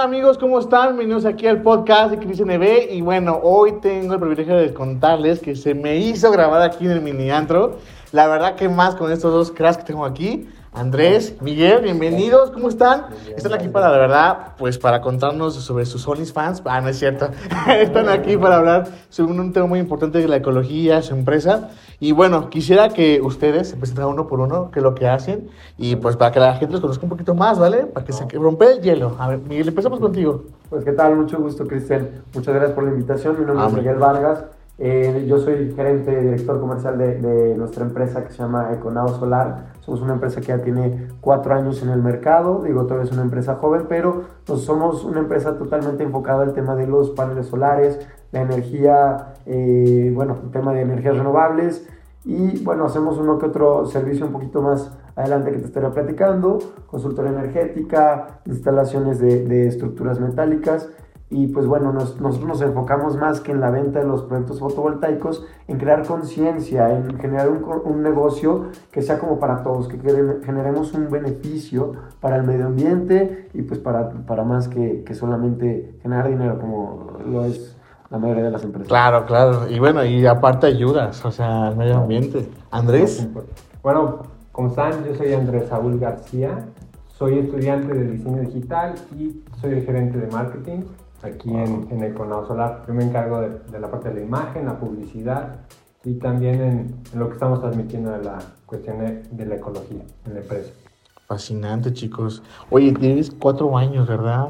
¿Qué tal amigos? ¿Cómo están? Bienvenidos aquí al podcast de Cris NB y bueno, hoy tengo el privilegio de contarles que se me hizo grabar aquí en el mini antro. La verdad que más con estos dos cracks que tengo aquí. Andrés, Miguel, bienvenidos, ¿cómo están? Están aquí para, la verdad, pues para contarnos sobre sus OnlyFans. Ah, no es cierto. Están aquí para hablar sobre un tema muy importante de la ecología, su empresa. Y bueno, quisiera que ustedes se presentaran uno por uno, qué es lo que hacen, y pues para que la gente los conozca un poquito más, ¿vale? Para que se rompe el hielo. A ver, Miguel, empezamos contigo. Pues qué tal, mucho gusto, Cristian. Muchas gracias por la invitación. Mi nombre es Miguel Vargas. Eh, yo soy gerente, director comercial de, de, nuestra empresa que se llama Econao Solar. Somos una empresa que ya tiene cuatro años en el mercado. Digo, todavía es una empresa joven, pero pues, somos una empresa totalmente enfocada al tema de los paneles solares, la energía, eh, bueno, el tema de energías renovables. Y bueno, hacemos uno que otro servicio un poquito más adelante que te estaré platicando, consultoría energética, instalaciones de, de estructuras metálicas y pues bueno, nosotros nos enfocamos más que en la venta de los proyectos fotovoltaicos, en crear conciencia, en generar un, un, negocio que sea como para todos, que generemos un beneficio para el medio ambiente y pues para, para más que, que solamente generar dinero como lo es la mayoría de las empresas. Claro, claro. Y bueno, y aparte ayudas, o sea, al medio ambiente. Andrés. Bueno, ¿cómo están? Yo soy Andrés Saúl García. Soy estudiante de diseño digital y soy el gerente de marketing aquí en, en Econao Solar. Yo me encargo de, de, la parte de la imagen, la publicidad y también en, en lo que estamos transmitiendo de la cuestión de, de, la ecología en la empresa. Fascinante, chicos. Oye, tienes cuatro años, ¿verdad?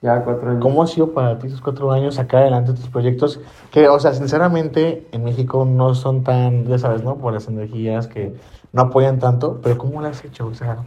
Ya, cuatro años. ¿Cómo ha sido para ti esos cuatro años sacar adelante tus proyectos? Que, o sea, sinceramente, en México no son tan, ya sabes, ¿no? Por las energías que no apoyan tanto, pero ¿cómo lo has hecho? O sea,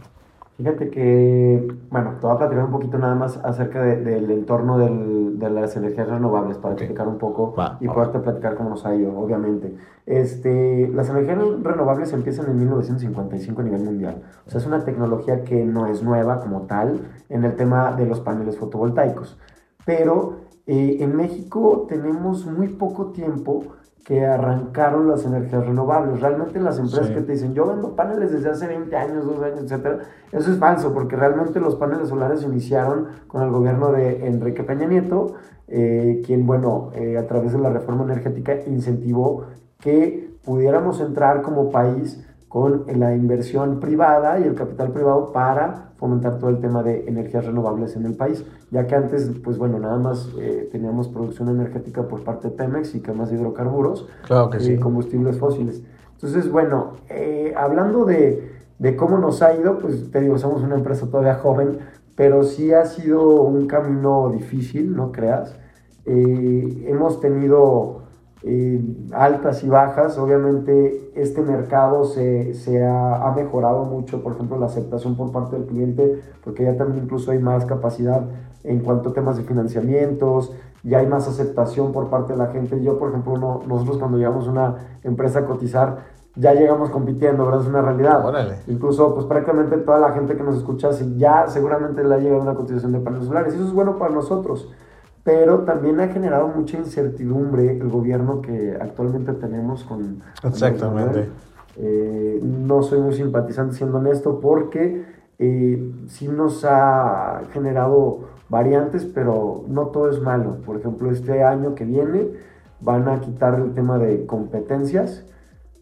Fíjate que, bueno, te voy a platicar un poquito nada más acerca de, del entorno del, de las energías renovables para okay. explicar un poco y poderte platicar cómo nos ha ido, obviamente. Este, las energías renovables empiezan en 1955 a nivel mundial. O sea, es una tecnología que no es nueva como tal en el tema de los paneles fotovoltaicos. Pero eh, en México tenemos muy poco tiempo que arrancaron las energías renovables. Realmente las empresas sí. que te dicen, yo vendo paneles desde hace 20 años, 2 años, etcétera, eso es falso, porque realmente los paneles solares se iniciaron con el gobierno de Enrique Peña Nieto, eh, quien, bueno, eh, a través de la reforma energética incentivó que pudiéramos entrar como país con la inversión privada y el capital privado para fomentar todo el tema de energías renovables en el país, ya que antes, pues bueno, nada más eh, teníamos producción energética por parte de Pemex y que más hidrocarburos, claro que eh, sí. combustibles fósiles. Entonces, bueno, eh, hablando de, de, cómo nos ha ido, pues te digo, somos una empresa todavía joven, pero sí ha sido un camino difícil, no creas. hemos tenido eh, altas y bajas. Obviamente este mercado se, se ha, ha, mejorado mucho, por ejemplo, la aceptación por parte del cliente, porque ya también incluso hay más capacidad en cuanto a temas de financiamientos, ya hay más aceptación por parte de la gente. Yo, por ejemplo, no, nosotros cuando llegamos a una empresa a cotizar, ya llegamos compitiendo, ¿verdad? Es una realidad. Órale. Incluso, pues prácticamente toda la gente que nos escucha, ya seguramente le ha llegado una cotización de paneles solares. Y eso es bueno para nosotros pero también ha generado mucha incertidumbre el gobierno que actualmente tenemos con... Exactamente. Eh, no soy muy simpatizante siendo honesto porque eh, sí nos ha generado variantes, pero no todo es malo. Por ejemplo, este año que viene van a quitar el tema de competencias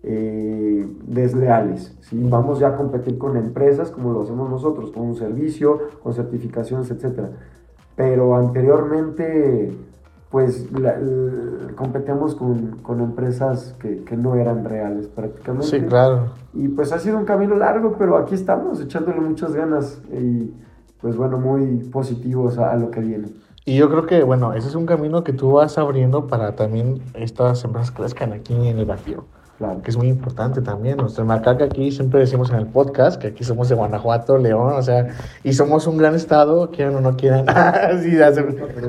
eh, desleales. ¿sí? Vamos ya a competir con empresas como lo hacemos nosotros, con un servicio, con certificaciones, etcétera pero anteriormente pues la, la, competíamos con, con empresas que, que, no eran reales prácticamente. Sí, claro. Y pues ha sido un camino largo, pero aquí estamos echándole muchas ganas y pues bueno, muy positivos a, a lo que viene. Y yo creo que, bueno, ese es un camino que tú vas abriendo para también estas empresas crezcan aquí en el Bajío. Claro. que es muy importante también. Nuestra marca que aquí siempre decimos en el podcast que aquí somos de Guanajuato, León, o sea, y somos un gran estado, quieran o no quieran. sí,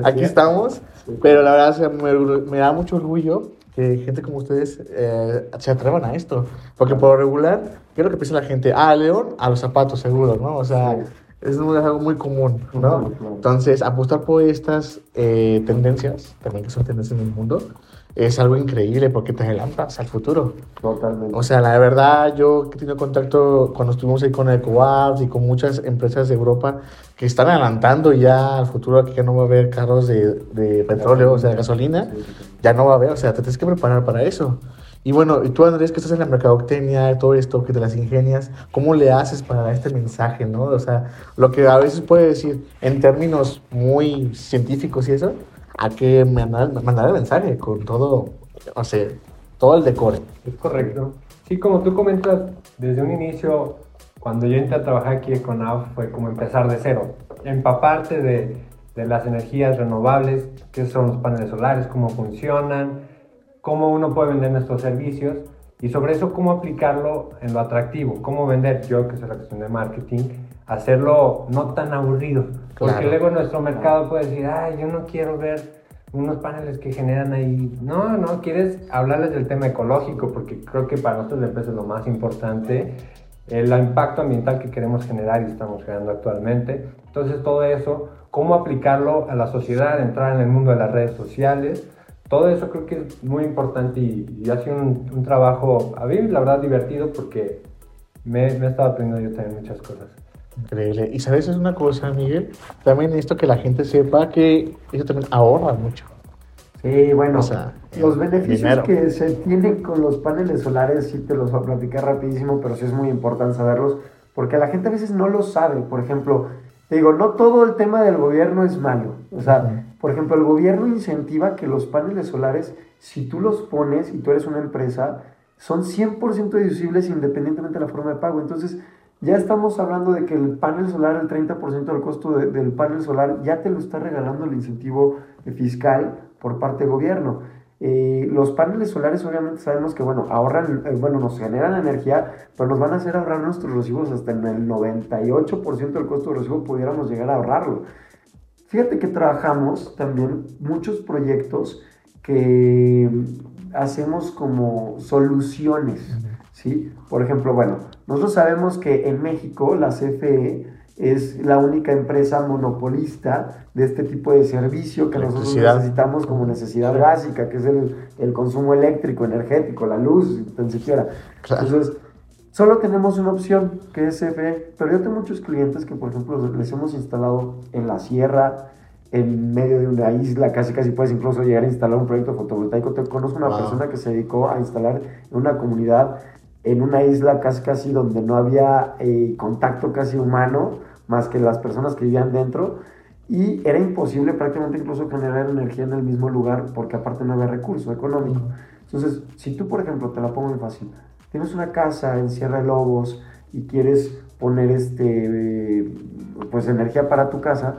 aquí estamos, pero la verdad me, me, da mucho orgullo que gente como ustedes eh, se atrevan a esto, porque por lo regular, ¿qué es lo que piensa la gente? Ah, León, a los zapatos, seguro, ¿no? O sea, es algo muy común, ¿no? Entonces, apostar por estas eh, tendencias, también que son tendencias en el mundo, es algo increíble porque te adelantas al futuro. Totalmente. O sea, la verdad, yo he tenido contacto cuando estuvimos ahí con EcoWatt y con muchas empresas de Europa que están adelantando ya al futuro que ya no va a haber carros de, de petróleo, o sea, de gasolina, ya no va a haber, o sea, te tienes que preparar para eso. Y bueno, y tú Andrés, que estás en la mercadotecnia, todo esto, que te las ingenias, ¿cómo le haces para dar este mensaje, no? O sea, lo que a veces puede decir en términos muy científicos y eso, a que mandar, mandar el mensaje con todo, o sea, todo el decore. Es correcto. Sí, como tú comentas, desde un inicio, cuando yo entré a trabajar aquí con AUF, fue como empezar de cero, empaparte de, de las energías renovables, qué son los paneles solares, cómo funcionan, cómo uno puede vender nuestros servicios y sobre eso cómo aplicarlo en lo atractivo, cómo vender, yo que soy la cuestión de marketing, hacerlo no tan aburrido. Porque luego nuestro mercado puede decir, ay, yo no quiero ver unos paneles que generan ahí. No, no, quieres hablarles del tema ecológico, porque creo que para nosotros la empresa es lo más importante, el impacto ambiental que queremos generar y estamos generando actualmente. Entonces, todo eso, cómo aplicarlo a la sociedad, entrar en el mundo de las redes sociales. Todo eso creo que es muy importante y, y ha sido un, un, trabajo, a mí la verdad divertido porque me, me he estado aprendiendo yo también muchas cosas. Increíble. Y sabes, es una cosa, Miguel, también esto que la gente sepa que eso también ahorra mucho. Sí, bueno, o sea, los beneficios dinero. que se tienen con los paneles solares, sí te los voy a platicar rapidísimo, pero sí es muy importante saberlos, porque la gente a veces no lo sabe. Por ejemplo, te digo, no todo el tema del gobierno es malo. O sea, por ejemplo, el gobierno incentiva que los paneles solares, si tú los pones y tú eres una empresa, son 100% deducibles independientemente de la forma de pago. Entonces, ya estamos hablando de que el panel solar, el 30% del costo de, del panel solar, ya te lo está regalando el incentivo fiscal por parte del gobierno. Eh, los paneles solares obviamente sabemos que, bueno, ahorran, eh, bueno, nos generan energía, pero nos van a hacer ahorrar nuestros recibos hasta en el 98% del costo del recibo pudiéramos llegar a ahorrarlo. Fíjate que trabajamos también muchos proyectos que hacemos como soluciones, ¿sí? Por ejemplo, bueno, nosotros sabemos que en México la CFE es la única empresa monopolista de este tipo de servicio que nosotros necesitamos como necesidad básica, que es el, el consumo eléctrico, energético, la luz, tan siquiera. Claro. Entonces, solo tenemos una opción, que es CFE, pero yo tengo muchos clientes que, por ejemplo, les hemos instalado en la sierra, en medio de una isla, casi casi puedes incluso llegar a instalar un proyecto fotovoltaico. Te conozco una wow. persona que se dedicó a instalar en una comunidad en una isla casi casi donde no había eh, contacto casi humano, más que las personas que vivían dentro, y era imposible prácticamente incluso generar energía en el mismo lugar porque aparte no había recurso económico. Entonces, si tú, por ejemplo, te la pongo muy fácil, tienes una casa en Sierra de Lobos y quieres poner este, eh, pues energía para tu casa,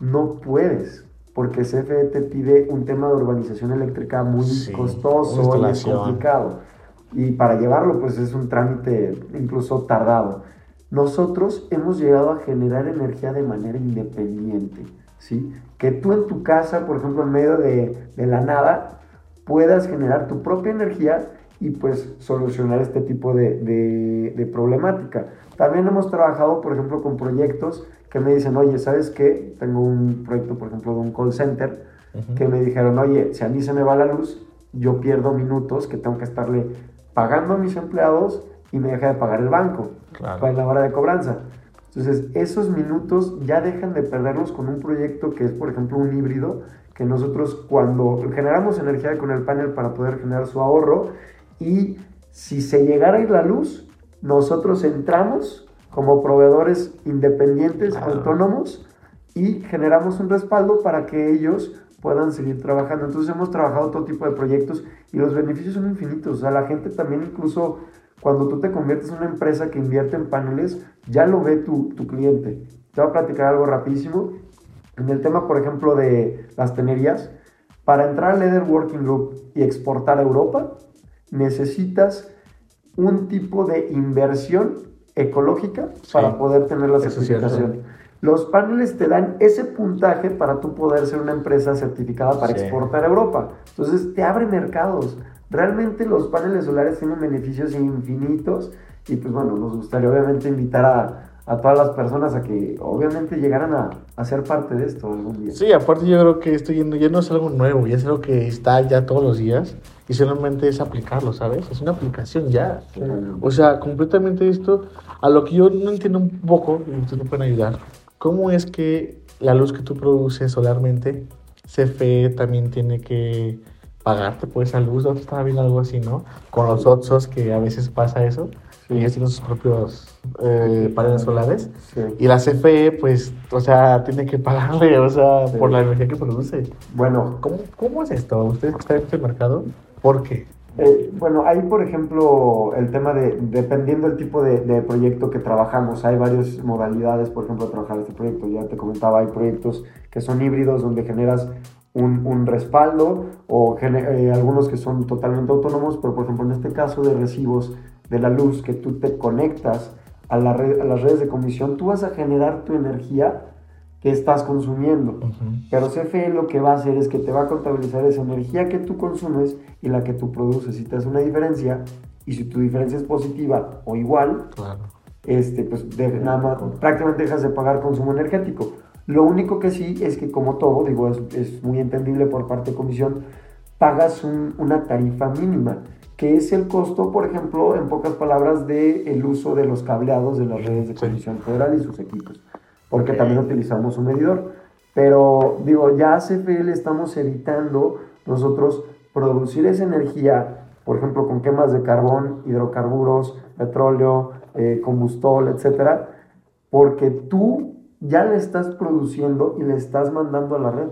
no puedes, porque CFE te pide un tema de urbanización eléctrica muy sí, costoso y complicado y para llevarlo pues es un trámite incluso tardado. Nosotros hemos llegado a generar energía de manera independiente, ¿sí? Que tú en tu casa, por ejemplo, en medio de, de la nada, puedas generar tu propia energía y pues solucionar este tipo de, de, de, problemática. También hemos trabajado, por ejemplo, con proyectos que me dicen, oye, ¿sabes qué? Tengo un proyecto, por ejemplo, de un call center, uh -huh. que me dijeron, oye, si a mí se me va la luz, yo pierdo minutos que tengo que estarle pagando a mis empleados y me deja de pagar el banco claro. para la hora de cobranza. Entonces, esos minutos ya dejan de perderlos con un proyecto que es, por ejemplo, un híbrido, que nosotros cuando generamos energía con el panel para poder generar su ahorro y si se llegara a ir la luz, nosotros entramos como proveedores independientes, claro. autónomos, y generamos un respaldo para que ellos puedan seguir trabajando. Entonces hemos trabajado todo tipo de proyectos y los beneficios son infinitos. O sea, la gente también incluso cuando tú te conviertes en una empresa que invierte en paneles, ya lo ve tu, tu cliente. Te voy a platicar algo rapidísimo. En el tema, por ejemplo, de las tenerías, para entrar al Leather Working Group y exportar a Europa, necesitas un tipo de inversión ecológica sí, para poder tener la certificación. Los paneles te dan ese puntaje para tú poder ser una empresa certificada para sí. exportar a Europa. Entonces te abre mercados. Realmente los paneles solares tienen beneficios infinitos y pues bueno, nos gustaría obviamente invitar a, a todas las personas a que obviamente llegaran a, a, ser parte de esto algún día. Sí, aparte yo creo que esto ya no es algo nuevo, ya es algo que está ya todos los días y solamente es aplicarlo, ¿sabes? Es una aplicación ya. O sea, completamente esto, a lo que yo no entiendo un poco, y ustedes me pueden ayudar, ¿cómo es que la luz que tú produces solarmente, CFE también tiene que pagarte por esa luz? ¿No estaba viendo algo así, no? Con los otros que a veces pasa eso y ellos tienen sus propios eh, paneles solares. Y la CFE, pues, o sea, tiene que pagarle, o sea, por la energía que produce. Bueno. ¿Cómo, cómo es esto? ¿Ustedes están en este mercado? ¿Por qué? Eh, bueno, hay, por ejemplo, el tema de, dependiendo del tipo de, proyecto que trabajamos, hay varias modalidades, por ejemplo, de trabajar este proyecto. Ya te comentaba, hay proyectos que son híbridos, donde generas un, un respaldo, o eh, algunos que son totalmente autónomos, pero, por ejemplo, en este caso de recibos de la luz que tú te conectas a, la red, a las redes de comisión, tú vas a generar tu energía que estás consumiendo. Pero CFE lo que va a hacer es que te va a contabilizar esa energía que tú consumes y la que tú produces. Si te hace una diferencia y si tu diferencia es positiva o igual, este, pues nada más, prácticamente dejas de pagar consumo energético. Lo único que sí es que como todo, digo, es, es muy entendible por parte de comisión, pagas una tarifa mínima que es el costo, por ejemplo, en pocas palabras, del el uso de los cableados de las redes de Comisión Federal y sus equipos, porque también utilizamos un medidor. Pero digo, ya a CFE le estamos evitando nosotros producir esa energía, por ejemplo, con quemas de carbón, hidrocarburos, petróleo, eh, combustol, etcétera, porque tú ya le estás produciendo y le estás mandando a la red.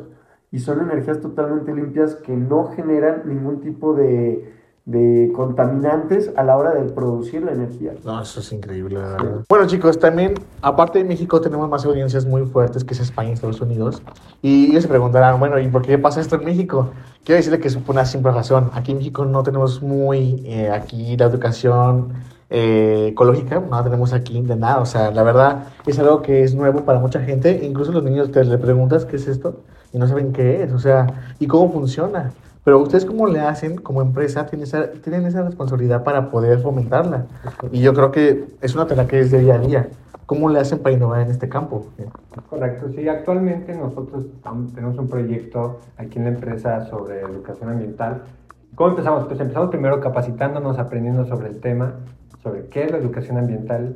Y son energías totalmente limpias que no generan ningún tipo de, de contaminantes a la hora de producir la energía. No, eso es increíble, la verdad. Bueno, chicos, también, aparte de México, tenemos más audiencias muy fuertes que es España y Estados Unidos. Y ellos se preguntarán, bueno, ¿y por qué pasa esto en México? Quiero decirle que es una simple razón. Aquí en México no tenemos muy, eh, aquí la educación eh, ecológica, no tenemos aquí de nada. O sea, la verdad es algo que es nuevo para mucha gente. Incluso los niños te le preguntas qué es esto y no saben qué es, o sea, y cómo funciona. Pero ustedes cómo le hacen como empresa, tienen esa, tienen esa responsabilidad para poder fomentarla. Y yo creo que es una tarea que es de día a día. ¿Cómo le hacen para innovar en este campo? Correcto, sí, actualmente nosotros tenemos un proyecto aquí en la empresa sobre educación ambiental. ¿Cómo empezamos? Pues empezamos primero capacitándonos, aprendiendo sobre el tema, sobre qué es la educación ambiental.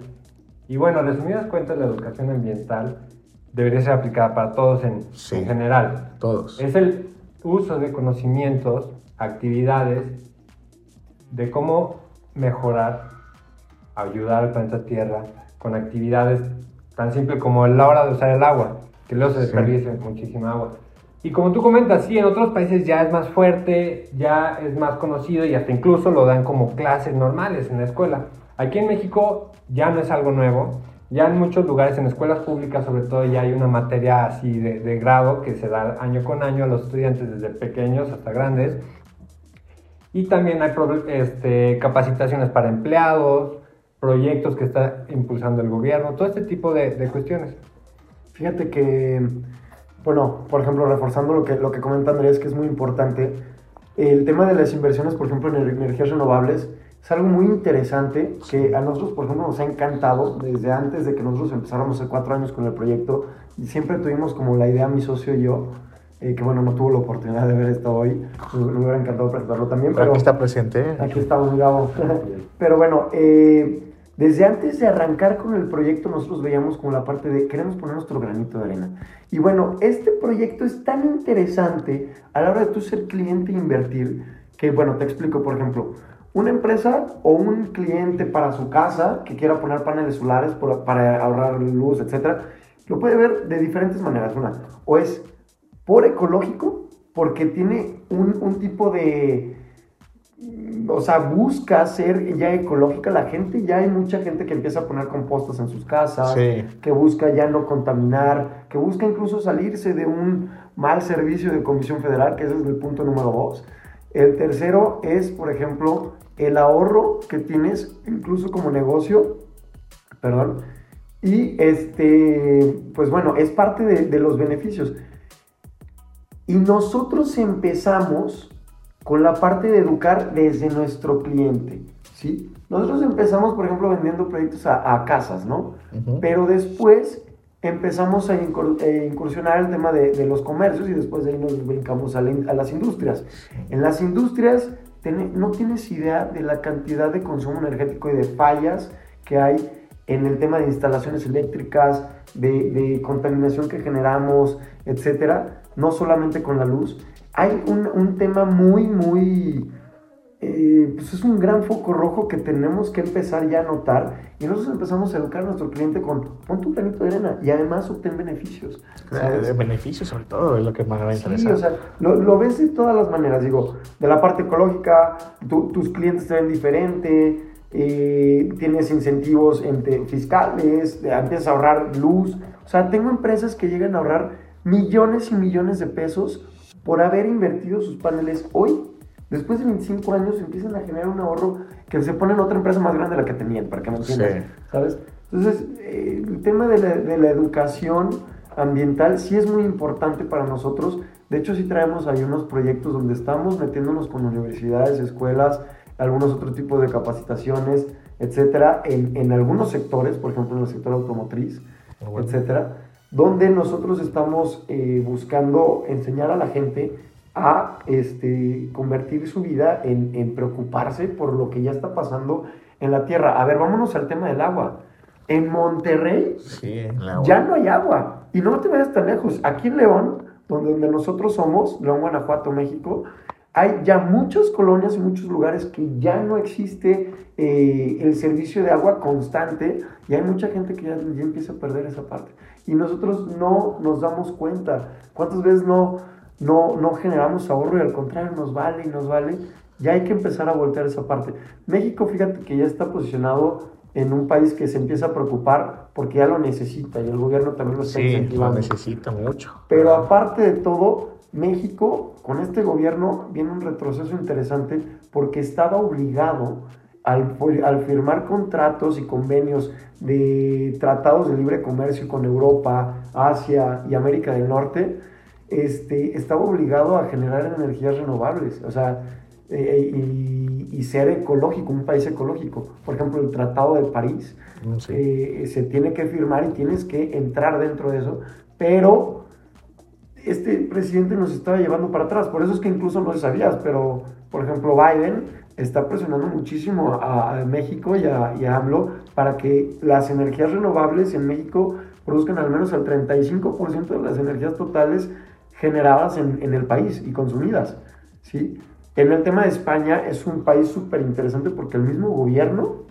Y bueno, resumidas cuentas, la educación ambiental debería ser aplicada para todos en, en general. Todos. Es el uso de conocimientos, actividades, de cómo mejorar, ayudar al planeta Tierra con actividades tan simples como la hora de usar el agua, que luego se desperdicia muchísima agua. Y como tú comentas, sí, en otros países ya es más fuerte, ya es más conocido y hasta incluso lo dan como clases normales en la escuela. Aquí en México ya no es algo nueo, ya en muchos lugares, en escuelas públicas sobre todo, ya hay una materia así de, grado que se da año con año a los estudiantes desde pequeños hasta grandes. Y también hay este, capacitaciones para empleados, proyectos que está impulsando el gobierno, todo este tipo de, cuestiones. Fíjate que, bueno, por ejemplo, reforzando lo que, lo que comenta Andrés, que es muy importante, el tema de las inversiones, por ejemplo, en energías renovables, es algo muy interesante que a nosotros, por ejemplo, nos ha encantado desde antes de que nosotros empezáramos hace cuatro años con el proyecto. Y siempre tuvimos como la idea, mi socio y yo, eh, que bueno, no tuvo la oportunidad de ver esto hoy. Me, hubiera encantado presentarlo también. Pero, aquí está presente. Aquí estamos, Gabo. pero bueno, eh, desde antes de arrancar con el proyecto, nosotros veíamos como la parte de queremos poner nuestro granito de arena. Y bueno, este proyecto es tan interesante a la hora de tú ser cliente e invertir que, bueno, te explico, por ejemplo una empresa o un cliente para su casa que quiera poner paneles solares para ahorrar luz, etcétera, lo puede ver de diferentes maneras. Una, o es por ecológico, porque tiene un, tipo de. O sea, busca ser ya ecológica la gente. Ya hay mucha gente que empieza a poner compostas en sus casas, que busca ya no contaminar, que busca incluso salirse de un mal servicio de Comisión Federal, que ese es el punto número dos. El tercero es, por ejemplo, el ahorro que tienes incluso como negocio, perdón, y este, pues bueno, es parte de, los beneficios. Y nosotros empezamos con la parte de educar desde nuestro cliente, ¿sí? Nosotros empezamos, por ejemplo, vendiendo proyectos a, casas, ¿no? Pero después empezamos a eh, incursionar el tema de, los comercios y después de ahí nos brincamos a, las industrias. En las industrias no tienes idea de la cantidad de consumo energético y de fallas que hay en el tema de instalaciones eléctricas, de, contaminación que generamos, etcétera, no solamente con la luz. Hay un, un tema muy, muy eh, pues es un gran foco rojo que tenemos que empezar ya a notar y nosotros empezamos a educar a nuestro cliente con pon tu granito de arena y además obtén beneficios. ¿sabes? Beneficios sobre todo es lo que más me va a interesar. Sí, o sea, lo, ves de todas las maneras, digo, de la parte ecológica, tus clientes te ven diferente, eh, tienes incentivos fiscales, empiezas a ahorrar luz, o sea, tengo empresas que llegan a ahorrar millones y millones de pesos por haber invertido sus paneles hoy Después de 25 años empiezan a generar un ahorro que se pone en otra empresa más grande de la que tenían, para que me entiendas. ¿Sabes? Entonces, eh, el tema de la, educación ambiental sí es muy importante para nosotros. De hecho, sí traemos ahí unos proyectos donde estamos metiéndonos con universidades, escuelas, algunos otros tipos de capacitaciones, etcétera, en, en algunos sectores, por ejemplo, en el sector automotriz, ah, etcétera, donde nosotros estamos eh, buscando enseñar a la gente a este, convertir su vida en, en, preocuparse por lo que ya está pasando en la tierra. A ver, vámonos al tema del agua. En Monterrey ya no hay agua. Y no te vayas tan lejos. Aquí en León, donde, donde nosotros somos, León, Guanajuato, México, hay ya muchas colonias y muchos lugares que ya no existe eh, el servicio de agua constante y hay mucha gente que ya, ya empieza a perder esa parte. Y nosotros no nos damos cuenta. ¿Cuántas veces no no, no generamos ahorro y al contrario nos vale y nos vale, ya hay que empezar a voltear esa parte. México, fíjate que ya está posicionado en un país que se empieza a preocupar porque ya lo necesita y el gobierno también lo está sí, lo necesita mucho. Pero aparte de todo, México, con este gobierno, viene un retroceso interesante porque estaba obligado al, al, firmar contratos y convenios de tratados de libre comercio con Europa, Asia y América del Norte, este, estaba obligado a generar energías renovables, o sea, eh, y, ser ecológico, un país ecológico. Por ejemplo, el Tratado de París mm, eh, se tiene que firmar y tienes que entrar dentro de eso, pero este presidente nos estaba llevando para atrás, por eso es que incluso no sabías, pero por ejemplo Biden está presionando muchísimo a, México y a, y a AMLO para que las energías renovables en México produzcan al menos el 35% de las energías totales generadas en, en el país y consumidas. ¿sí? En el tema de España es un país súper interesante porque el mismo gobierno,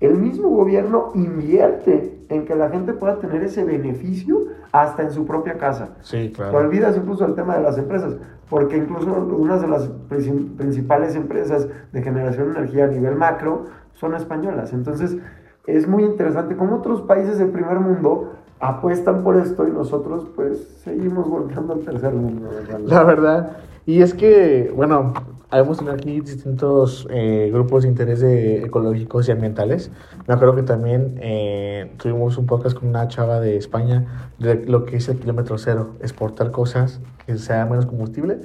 el mismo gobierno invierte en que la gente pueda tener ese beneficio hasta en su propia casa. Sí, claro. Te olvidas incluso el tema de las empresas, porque incluso una de las principales empresas de generación de energía a nivel macro son españolas. Entonces, es muy interesante cómo otros países del primer mundo apuestan por esto y nosotros pues seguimos volteando al tercer mundo. La verdad. Y es que, bueno, hemos tenido aquí distintos eh, grupos de interés ecológicos y ambientales. Me acuerdo que también eh, tuvimos un podcast con una chava de España de lo que es el kilómetro cero, exportar cosas que sea menos combustible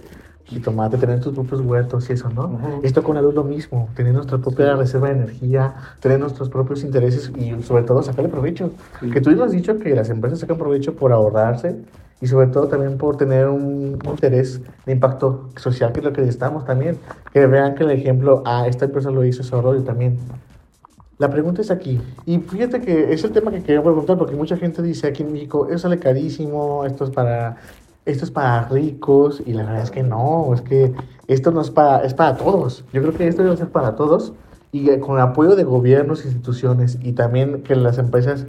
y tomate, tener tus propios huertos y eso, ¿no? Esto con la luz lo mismo, tener nuestra propia reserva de energía, tener nuestros propios intereses y sobre todo sacarle provecho. Que tú ya has dicho que las empresas sacan provecho por ahorrarse y sobre todo también por tener un, interés de impacto social, que es lo que necesitamos también. Que vean que el ejemplo, ah, esta empresa lo hizo, se ahorró y también. La pregunta es aquí, y fíjate que es el tema que quería preguntar, porque mucha gente dice aquí en México, eso sale carísimo, esto es para esto es para ricos y la verdad es que no, es que esto no es para, es para todos. Yo creo que esto debe ser para todos y con el apoyo de gobiernos, instituciones y también que las empresas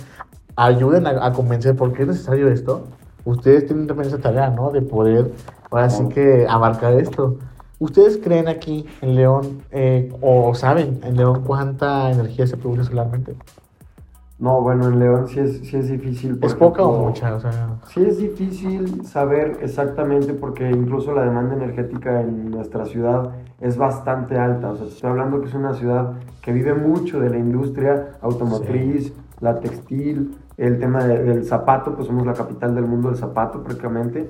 ayuden a, convencer por qué es necesario esto. Ustedes tienen también esa tarea, ¿no? De poder, ahora que abarcar esto. ¿Ustedes creen aquí en León eh, o saben en León cuánta energía se produce solarmente? No, bueno, en León sí es, sí es difícil. ¿Es poca o mucha? O sea... Sí es difícil saber exactamente porque incluso la demanda energética en nuestra ciudad es bastante alta. O sea, estoy hablando que es una ciudad que vive mucho de la industria automotriz, la textil, el tema del zapato, pues somos la capital del mundo del zapato prácticamente.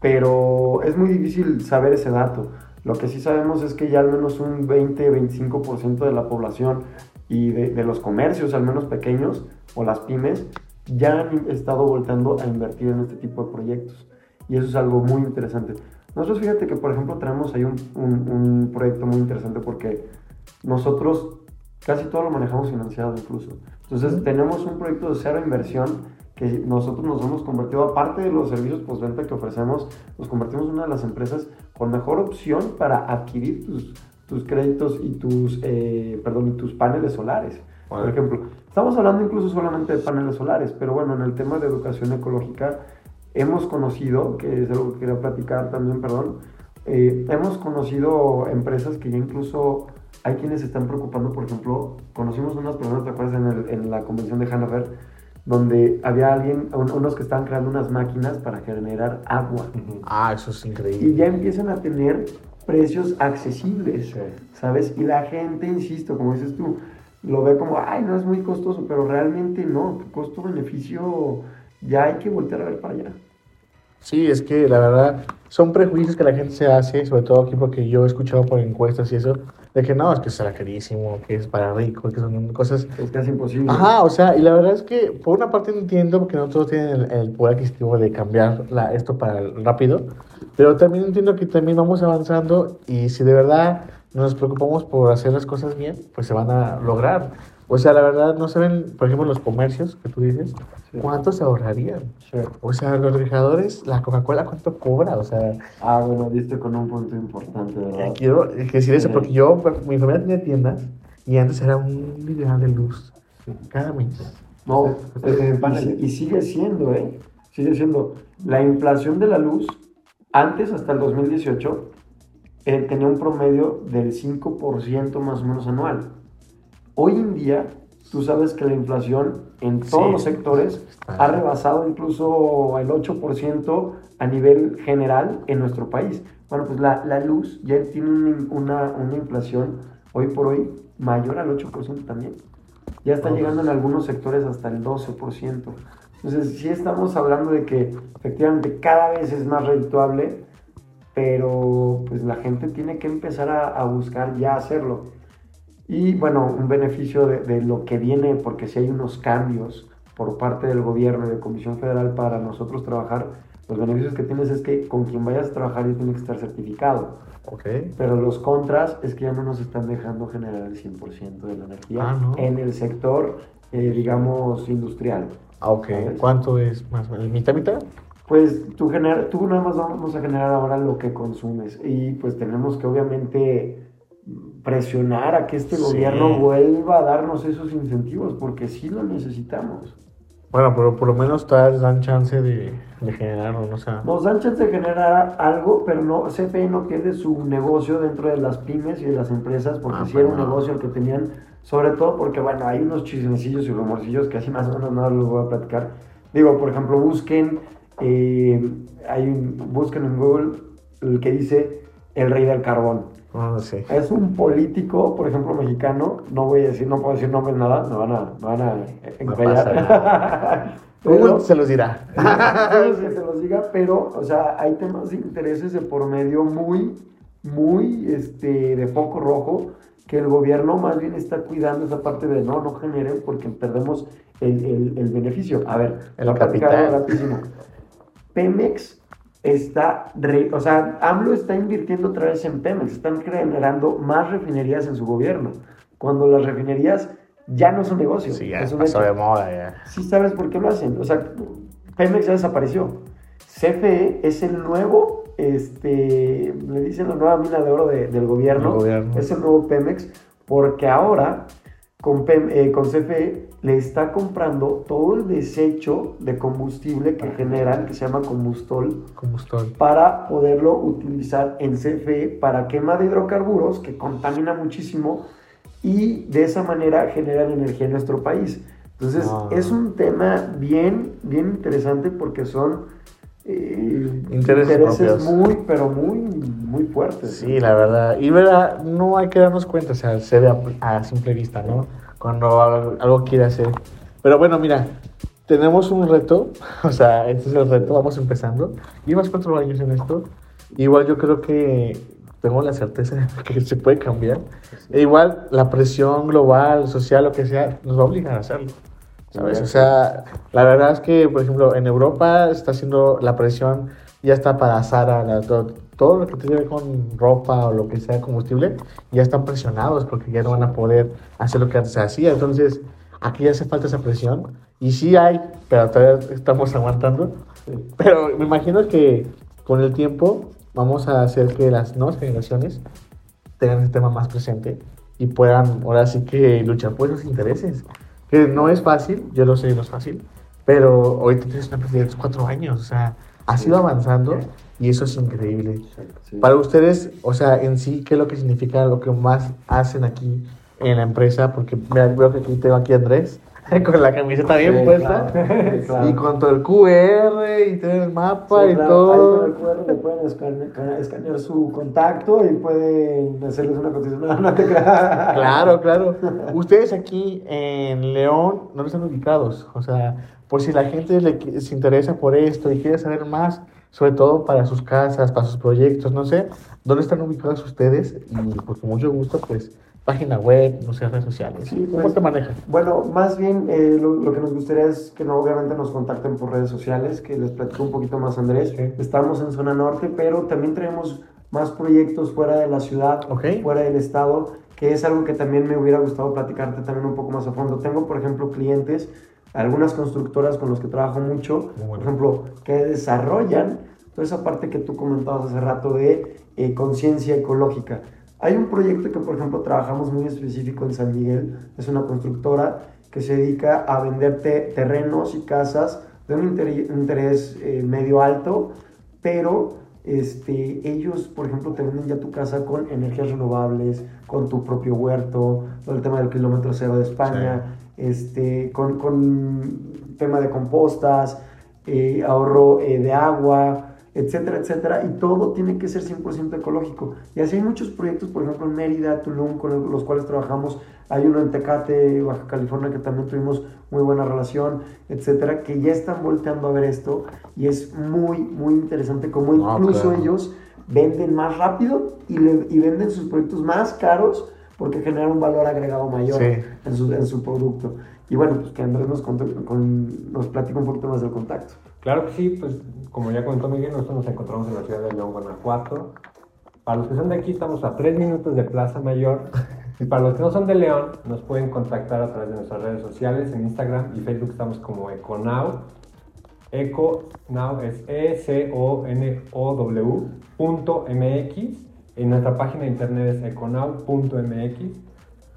Pero es muy difícil saber ese dato. Lo que sí sabemos es que ya al menos un 20-25% de la población y de, de, los comercios, al menos pequeños, o las pymes, ya han estado voltando a invertir en este tipo de proyectos. Y eso es algo muy interesante. Nosotros fíjate que, por ejemplo, tenemos ahí un, un, un proyecto muy interesante porque nosotros casi todo lo manejamos financiado incluso. Entonces tenemos un proyecto de cero inversión que nosotros nos hemos convertido, aparte de los servicios postventa que ofrecemos, nos convertimos en una de las empresas con mejor opción para adquirir tus, tus créditos y tus, eh, perdón, y tus paneles solares. Por ejemplo, estamos hablando incluso solamente de paneles solares, pero bueno, en el tema de educación ecológica hemos conocido, que es algo que quería platicar también, perdón, eh, hemos conocido empresas que ya incluso hay quienes se están preocupando, por ejemplo, conocimos unas personas, ¿te acuerdas? En, el, en la convención de Hanover, donde había alguien, unos que estaban creando unas máquinas para generar agua. Ah, eso es increíble. Y ya empiezan a tener precios accesibles, ¿sabes? Y la gente, insisto, como dices tú, lo ve como, ay, no es muy costoso, pero realmente no, costo-beneficio ya hay que voltear a ver para allá. Sí, es que la verdad son prejuicios que la gente se hace, sobre todo aquí porque yo he escuchado por encuestas y eso, de que no, es que será carísimo, que es para ricos, que son cosas... Es casi imposible. Ajá, o sea, y la verdad es que por una parte entiendo porque no todos tienen el, el poder adquisitivo de cambiar la, esto para rápido, pero también entiendo que también vamos avanzando y si de verdad nos preocupamos por hacer las cosas bien, pues se van a lograr. O sea, la verdad, no se ven, por ejemplo, los comercios que tú dices, sí. ¿cuánto se ahorrarían? Sí. O sea, los refrigeradores, la Coca-Cola, ¿cuánto cobra? O sea... Ah, bueno, diste con un punto importante, ¿verdad? Quiero decir eso, porque yo, mi familia tenía tiendas y antes era un mineral de luz cada mes. No, y, y sigue siendo, ¿eh? Sigue siendo. La inflación de la luz, antes, hasta el 2018, eh, tenía un promedio del 5% más o menos anual. Hoy en día, tú sabes que la inflación en todos sí. los sectores ha rebasado incluso el 8% a nivel general en nuestro país. Bueno, pues la, la luz ya tiene una, una, inflación hoy por hoy mayor al 8% también. Ya está llegando en algunos sectores hasta el 12%. Entonces, sí estamos hablando de que efectivamente cada vez es más redituable, pero pues la gente tiene que empezar a, a buscar ya hacerlo. Y bueno, un beneficio de, de, lo que viene, porque si hay unos cambios por parte del gobierno y de Comisión Federal para nosotros trabajar, los beneficios que tienes es que con quien vayas a trabajar ya tiene que estar certificado. Okay. Pero los contras es que ya no nos están dejando generar el 100% de la energía ah, no. en el sector, eh, digamos, industrial. Ah, ok. ¿sabes? ¿Cuánto es más o menos? ¿Mitad, mitad? Pues tú, genera, tú nada más vamos a generar ahora lo que consumes y pues tenemos que obviamente presionar a que este sí. gobierno vuelva a darnos esos incentivos, porque sí lo necesitamos. Bueno, pero por lo menos todavía dan chance de, de generarlo, ¿no? O sea... Nos dan chance de generar algo, pero no, CFE no pierde su negocio dentro de las pymes y de las empresas, porque ah, sí era un negocio el que tenían, sobre todo porque, bueno, hay unos chismecillos y rumorcillos que así más o menos nada los voy a platicar. Digo, por ejemplo, busquen, eh, hay un, busquen en Google el que dice el rey del carbón. Sí. Es un político, por ejemplo, mexicano, no voy a decir, no puedo decir nombres nada, me van a, me van a encallar. No se los dirá. sé, se los diga, pero, o sea, hay temas de intereses de por medio muy, muy, este, de foco rojo, que el gobierno más bien está cuidando esa parte de no, no generen porque perdemos el, el, el beneficio. A ver, el capital. Rapidísimo. Pemex está, re, o sea, AMLO está invirtiendo otra vez en Pemex, están generando más refinerías en su gobierno, cuando las refinerías ya no son negocios. Sí, ya es pasó de moda ya. Sí sabes por qué lo hacen, o sea, Pemex ya desapareció. CFE es el nuevo, este, le dicen la nueva mina de oro de, del gobierno, gobierno, es el nuevo Pemex, porque ahora con, eh, con CFE le está comprando todo el desecho de combustible que generan, que se llama combustol, combustol, para poderlo utilizar en CFE para quema de hidrocarburos, que contamina muchísimo, y de esa manera generan energía en nuestro país. Entonces, ah. es un tema bien, bien interesante porque son eh, intereses, intereses muy, pero muy, muy fuertes. Sí, la verdad. Y verdad, no hay que darnos cuenta, o sea, se ve a, a simple vista, ¿no? Cuando algo quiere hacer. Pero bueno, mira, tenemos un reto, o sea, este es el reto, vamos empezando. Llevas cuatro años en esto. Igual yo creo que tengo la certeza de que se puede cambiar. E igual la presión global, social, lo que sea, nos va a obligar a hacerlo. ¿Sabes? O sea, la verdad es que, por ejemplo, en Europa está haciendo la presión, ya está para Zara, la, todo, todo, lo que tiene que ver con ropa o lo que sea combustible, ya están presionados porque ya no van a poder hacer lo que antes se hacía. Entonces, aquí hace falta esa presión. Y sí hay, pero todavía estamos aguantando. Pero me imagino que con el tiempo vamos a hacer que las nuevas generaciones tengan el tema más presente y puedan ahora sí que luchar por sus intereses. Que no es fácil, yo lo sé, no es fácil, pero ahorita tienes una empresa de cuatro años, o sea, ha sido avanzando y eso es increíble. Para ustedes, o sea, en sí, ¿qué es lo que significa lo que más hacen aquí en la empresa? Porque veo que aquí tengo aquí a Andrés. con la camiseta bien puesta y con todo el QR y todo el mapa y todo. Ahí con el QR le pueden escanear, su contacto y pueden hacerles una cotización. No, te claro, claro. Ustedes aquí en León, ¿dónde están ubicados? O sea, por si la gente le, se interesa por esto y quiere saber más, sobre todo para sus casas, para sus proyectos, no sé, ¿dónde están ubicados ustedes? Y pues con mucho gusto, pues página web, no sé, redes sociales. ¿Cómo pues, te manejas? Bueno, más bien eh, lo, que nos gustaría es que no, obviamente nos contacten por redes sociales, que les platico un poquito más Andrés. Estamos en zona norte, pero también tenemos más proyectos fuera de la ciudad, fuera del estado, que es algo que también me hubiera gustado platicarte también un poco más a fondo. Tengo, por ejemplo, clientes, algunas constructoras con los que trabajo mucho, por ejemplo, que desarrollan toda esa parte que tú comentabas hace rato de eh, conciencia ecológica. Hay un proyecto que, por ejemplo, trabajamos muy específico en San Miguel, es una constructora que se dedica a venderte terrenos y casas de un interés, eh, medio alto, pero este, ellos, por ejemplo, te venden ya tu casa con energías renovables, con tu propio huerto, con el tema del kilómetro cero de España, este, con, con tema de compostas, eh, ahorro eh, de agua, etcétera, etcétera, y todo tiene que ser 100% ecológico. Y así hay muchos proyectos, por ejemplo, en Mérida, Tulum, con los cuales trabajamos, hay uno en Tecate, Baja California, que también tuvimos muy buena relación, etcétera, que ya están volteando a ver esto, y es muy, muy interesante como ah, incluso ellos venden más rápido y, y, venden sus proyectos más caros porque generan un valor agregado mayor en, su, en su producto. Y bueno, pues que Andrés nos, con, nos platica un poquito más del contacto. Claro que sí, pues como ya comentó Miguel, nosotros nos encontramos en la ciudad de León, Guanajuato. Para los que son de aquí, estamos a tres minutos de Plaza Mayor. Y para los que no son de León, nos pueden contactar a través de nuestras redes sociales. En Instagram y Facebook estamos como EcoNow. EcoNow es E-C-O-N-O-W MX. En nuestra página de internet es econow.mx.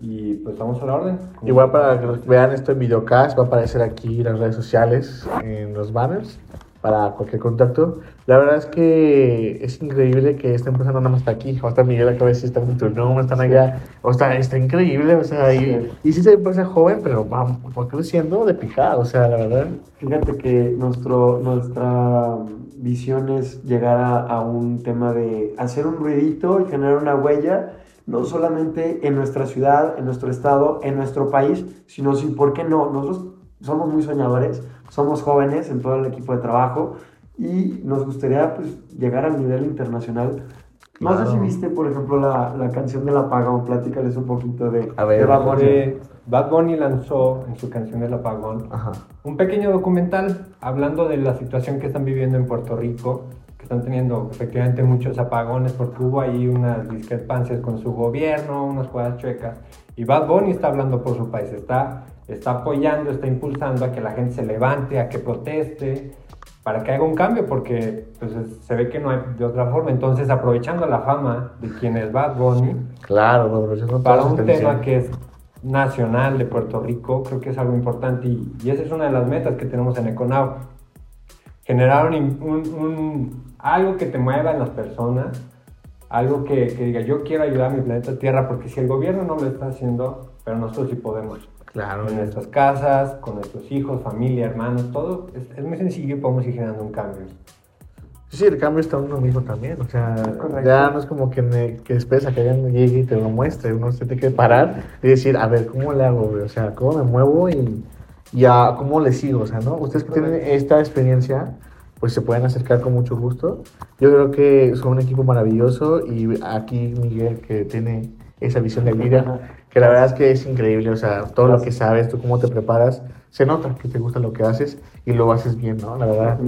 Y pues estamos a la orden. Igual para que vean esto en videocast, va a aparecer aquí en las redes sociales, en los banners, para cualquier contacto. La verdad es que es increíble que esta empresa no nada más está aquí, o está Miguel acá, si está en turno, están allá, o está, está increíble, o sea, y, y sí es una empresa joven, pero va, creciendo de picada, o sea, la verdad. Fíjate que nuestro, nuestra visión es llegar a, a un tema de hacer un ruidito y generar una huella no solamente en nuestra ciudad, en nuestro estado, en nuestro país, sino si, ¿por qué no? Nosotros somos muy soñadores, somos jóvenes en todo el equipo de trabajo y nos gustaría pues, llegar al nivel internacional. No sé si viste, por ejemplo, la, la canción del apagón, platícales un poquito de, de Bad Bunny. Bad Bunny lanzó en su canción del apagón un pequeño documental hablando de la situación que están viviendo en Puerto Rico están teniendo efectivamente muchos apagones porque hubo ahí unas discrepancias con su gobierno, unas jugadas chuecas. Y Bad Bunny está hablando por su país, está, está apoyando, está impulsando a que la gente se levante, a que proteste, para que haga un cambio, porque pues, se ve que no hay de otra forma. Entonces, aprovechando la fama de quien es Bad Bunny, claro, para un tema que es nacional de Puerto Rico, creo que es algo importante y, y esa es una de las metas que tenemos en Econau. Generar un, un algo que te mueva en las personas, algo que, que, diga, yo quiero ayudar a mi planeta Tierra, porque si el gobierno no lo está haciendo, pero nosotros sí podemos. Claro. En nuestras casas, con nuestros hijos, familia, hermanos, todo, es, muy sencillo y podemos ir generando un cambio. Sí, el cambio está uno mismo también, o sea, ya no es como que, que esperes a que alguien llegue y te lo muestre, uno se tiene que parar y decir, a ver, ¿cómo le hago? O sea, ¿cómo me muevo y, y a, cómo le sigo? O sea, ¿no? Ustedes que tienen esta experiencia, pues se pueden acercar con mucho gusto. Yo creo que son un equipo maravilloso y aquí Miguel que tiene esa visión de vida, que la verdad es que es increíble, o sea, todo lo que sabes, tú cómo te preparas, se nota que te gusta lo que haces y lo haces bien, ¿no? La verdad.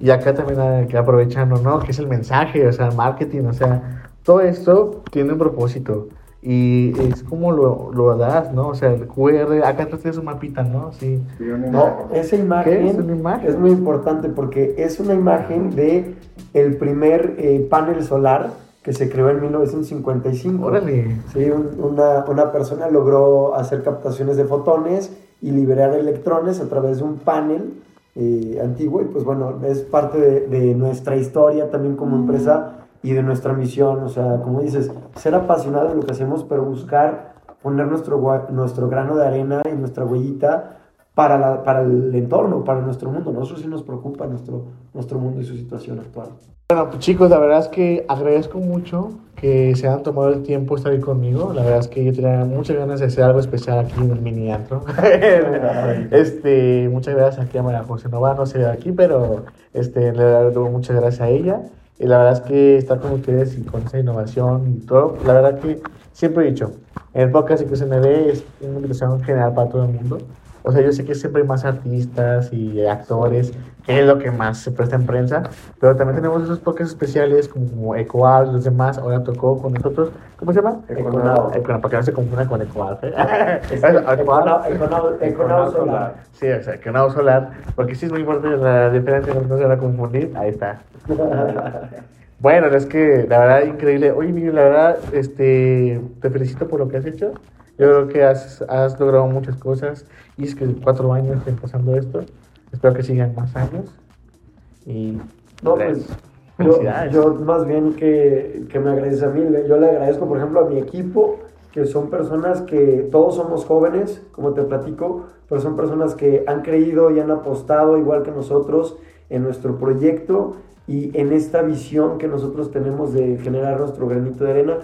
Y acá también que aprovechando, ¿no? Que es el mensaje, o sea, el marketing, o sea, todo esto tiene un propósito. Y es como lo, lo das, ¿no? O sea, el QR, acá tienes un mapita, ¿no? Sí. No, esa imagen es, una imagen es muy importante porque es una imagen de el primer eh, panel solar que se creó en 1955. Órale. Sí, una, una persona logró hacer captaciones de fotones y liberar electrones a través de un panel eh, antiguo y pues bueno, es parte de, de nuestra historia también como empresa y de nuestra misión, o sea, como dices, ser apasionado en lo que hacemos, pero buscar poner nuestro, nuestro grano de arena y nuestra huellita para, la, para el entorno, para nuestro mundo. Nosotros sí nos preocupa nuestro, nuestro mundo y su situación actual. Bueno, pues chicos, la verdad es que agradezco mucho que se hayan tomado el tiempo de estar ahí conmigo. La verdad es que yo tenía muchas ganas de hacer algo especial aquí en el mini antro. este, muchas gracias aquí a María José Nova, no sé aquí, pero este, le doy muchas gracias a ella. Y la verdad es que estar con ustedes y con esa innovación y todo, la verdad que siempre he dicho, el podcast que se me ve es una invitación general para todo el mundo. O sea, yo sé que siempre hay más artistas y actores, que es lo que más se presta en prensa, pero también tenemos esos podcasts especiales como, como Ecoal y los demás. Ahora tocó con nosotros, ¿cómo se llama? Econau, para que no se confundan con Ecoal. Econau Solar. Sí, o sea, Econau Solar, porque sí es muy importante la diferencia, no se van a confundir. Ahí está. Bueno, es que la verdad increíble. Oye, Miguel, la verdad, este, te felicito por lo que has hecho. Yo creo que has, has logrado muchas cosas y es que cuatro años estén pasando esto. Espero que sigan más años. Y no, pues, yo, más bien que, que me agradeces a mí, yo le agradezco, por ejemplo, a mi equipo, que son personas que todos somos jóvenes, como te platico, pero son personas que han creído y han apostado igual que nosotros en nuestro proyecto y en esta visión que nosotros tenemos de generar nuestro granito de arena,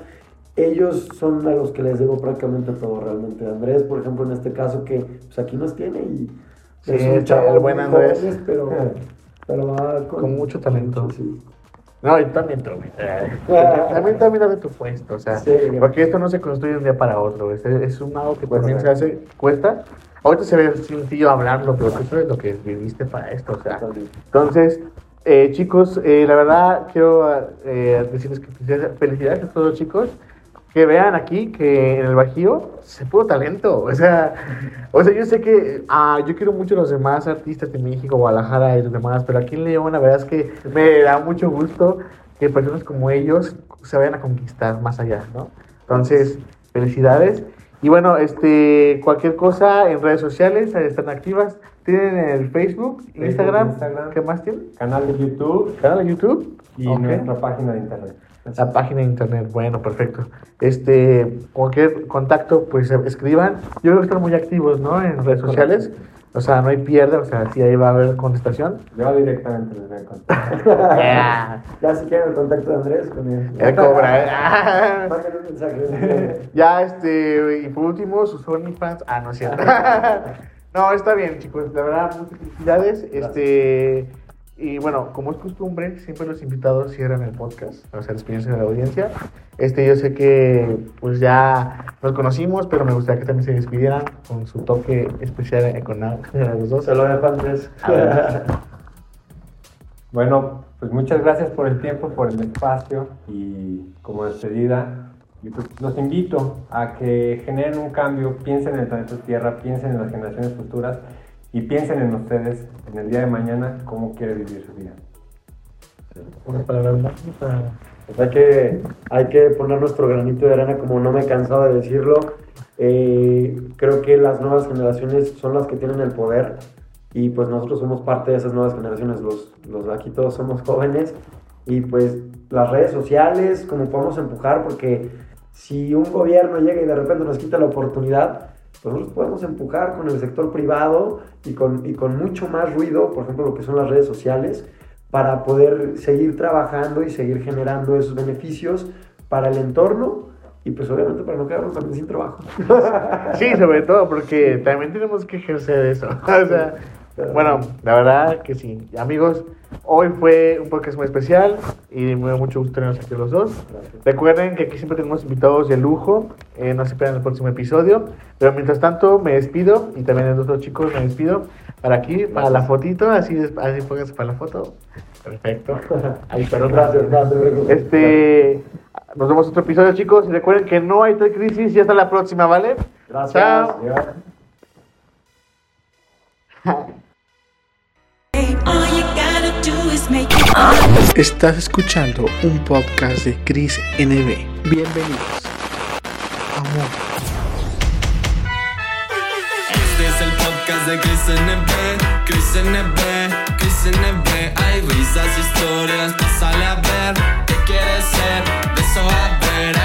ellos son a los que les debo prácticamente todo realmente. Andrés, por ejemplo, en este caso, que pues, aquí nos tiene y es un chavo el buen Andrés. pero, pero va con, mucho talento. No, y también tú, también también de tu puesto, o sea, porque esto no se construye de un día para otro, es, es un algo que también se hace, cuesta. Ahorita se ve sencillo hablarlo, pero eso es lo que viviste para esto, o sea. Entonces, eh, chicos, eh, la verdad quiero eh, decirles que felicidades a todos los chicos que vean aquí que en el Bajío se pudo talento. O sea, o sea, yo sé que ah, yo quiero mucho a los demás artistas de México, Guadalajara y los demás, pero aquí en León la verdad es que me da mucho gusto que personas como ellos se vayan a conquistar más allá, ¿no? Entonces, felicidades. Y bueno, este, cualquier cosa en redes sociales están activas. Tienen el Facebook, Instagram, ¿qué más tienen? Canal de YouTube. Canal de YouTube. Y nuestra página de internet. La página de internet, bueno, perfecto. Este, cualquier contacto, pues escriban. Yo creo que están muy activos, ¿no? En redes sociales. O sea, no hay pierde, o sea, sí ahí va a haber contestación. Yo directamente les voy a contactar. Ya si quieren el contacto de Andrés, con él. Él cobra. un mensaje. ya, este, y por último, sus OnlyFans. Ah, no es cierto. no, está bien, chicos. La verdad, muchas felicidades. Este. Y bueno, como es costumbre, siempre los invitados cierran el podcast, o sea, despídense de la audiencia. Este, yo sé que pues ya nos conocimos, pero me gustaría que también se despidieran con su toque especial con los dos. Dejo Andrés. bueno, pues muchas gracias por el tiempo, por el espacio y como despedida, pues los invito a que generen un cambio, piensen en el planeta Tierra, piensen en las generaciones futuras y piensen en ustedes en el día de mañana cómo quiere vivir su vida. Una palabra más. Pues hay que, hay que poner nuestro granito de arena, como no me he cansado de decirlo. Eh, creo que las nuevas generaciones son las que tienen el poder y pues nosotros somos parte de esas nuevas generaciones. Los, los aquí todos somos jóvenes y pues las redes sociales, como podemos empujar, porque si un gobierno llega y de repente nos quita la oportunidad, nosotros podemos empujar con el sector privado y con, y con mucho más ruido, por ejemplo, lo que son las redes sociales, para poder seguir trabajando y seguir generando esos beneficios para el entorno y pues obviamente para no quedarnos también sin trabajo. Sí, sobre todo porque también tenemos que ejercer eso. O sea, Bueno, la verdad que sí. Amigos, hoy fue un podcast muy especial y me da mucho gusto tenerlos aquí los dos. Recuerden que aquí siempre tenemos invitados de lujo. Eh, no se pierdan el próximo episodio. Pero mientras tanto, me despido y también los otros chicos me despido para aquí, para la fotito. Así, así pónganse para la foto. Perfecto. Ahí, pero Gracias, gracias. Este, nos vemos en otro episodio, chicos. Y recuerden que no hay tal crisis. Y hasta la próxima, ¿vale? Gracias. Chao. Estás escuchando un podcast de Chris NB. Bienvenidos. Amor. Este es el podcast de Chris NB, Chris NB, Chris NB. Hay risas, historias, pásale a ver. ¿Qué quieres ser? De a ver.